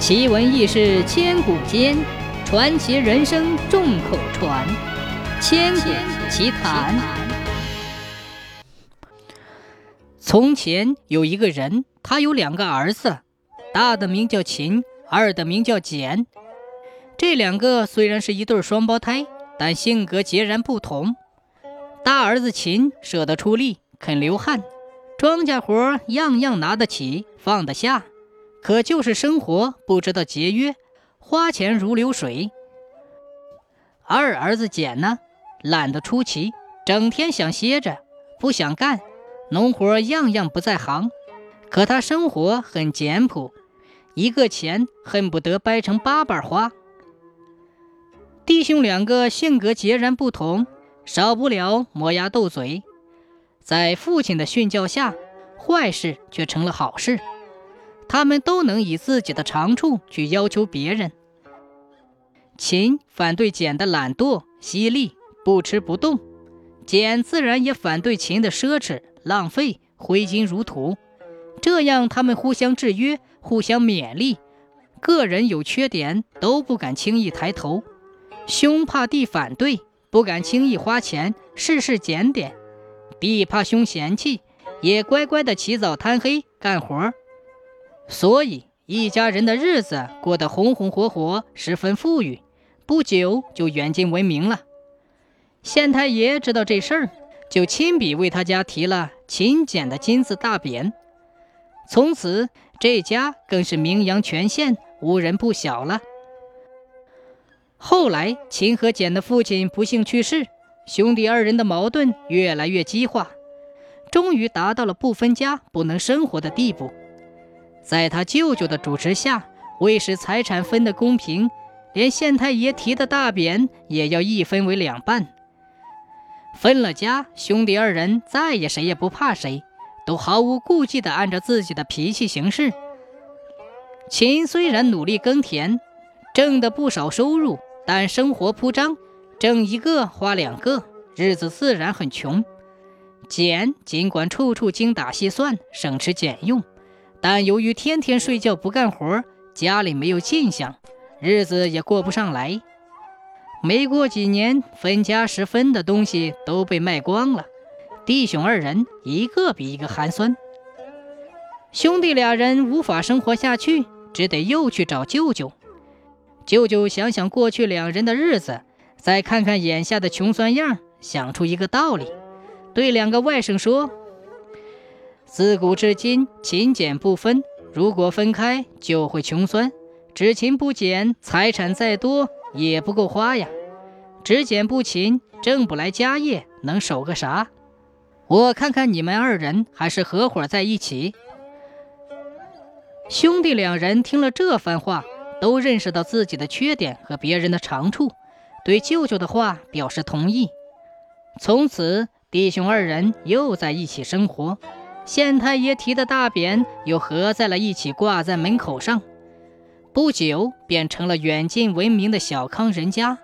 奇闻异事千古间，传奇人生众口传。千古奇谈。从前有一个人，他有两个儿子，大的名叫秦，二的名叫简。这两个虽然是一对双胞胎，但性格截然不同。大儿子秦舍得出力，肯流汗，庄稼活样样拿得起，放得下。可就是生活不知道节约，花钱如流水。二儿子简呢，懒得出奇，整天想歇着，不想干，农活样样不在行。可他生活很简朴，一个钱恨不得掰成八瓣花。弟兄两个性格截然不同，少不了磨牙斗嘴，在父亲的训教下，坏事却成了好事。他们都能以自己的长处去要求别人。秦反对简的懒惰犀利不吃不动，简自然也反对秦的奢侈浪费挥金如土。这样他们互相制约，互相勉励，个人有缺点都不敢轻易抬头，兄怕弟反对，不敢轻易花钱，事事检点。弟怕兄嫌弃，也乖乖的起早贪黑干活。所以，一家人的日子过得红红火火，十分富裕，不久就远近闻名了。县太爷知道这事儿，就亲笔为他家提了“勤俭”的金字大匾。从此，这家更是名扬全县，无人不晓了。后来，秦和简的父亲不幸去世，兄弟二人的矛盾越来越激化，终于达到了不分家不能生活的地步。在他舅舅的主持下，为使财产分得公平，连县太爷提的大匾也要一分为两半。分了家，兄弟二人再也谁也不怕谁，都毫无顾忌地按照自己的脾气行事。秦虽然努力耕田，挣得不少收入，但生活铺张，挣一个花两个，日子自然很穷。简尽管处处精打细算，省吃俭用。但由于天天睡觉不干活，家里没有进项，日子也过不上来。没过几年，分家时分的东西都被卖光了，弟兄二人一个比一个寒酸。兄弟俩人无法生活下去，只得又去找舅舅。舅舅想想过去两人的日子，再看看眼下的穷酸样，想出一个道理，对两个外甥说。自古至今，勤俭不分。如果分开，就会穷酸。只勤不俭，财产再多也不够花呀。只俭不勤，挣不来家业，能守个啥？我看看你们二人还是合伙在一起。兄弟两人听了这番话，都认识到自己的缺点和别人的长处，对舅舅的话表示同意。从此，弟兄二人又在一起生活。县太爷提的大匾又合在了一起，挂在门口上。不久，便成了远近闻名的小康人家。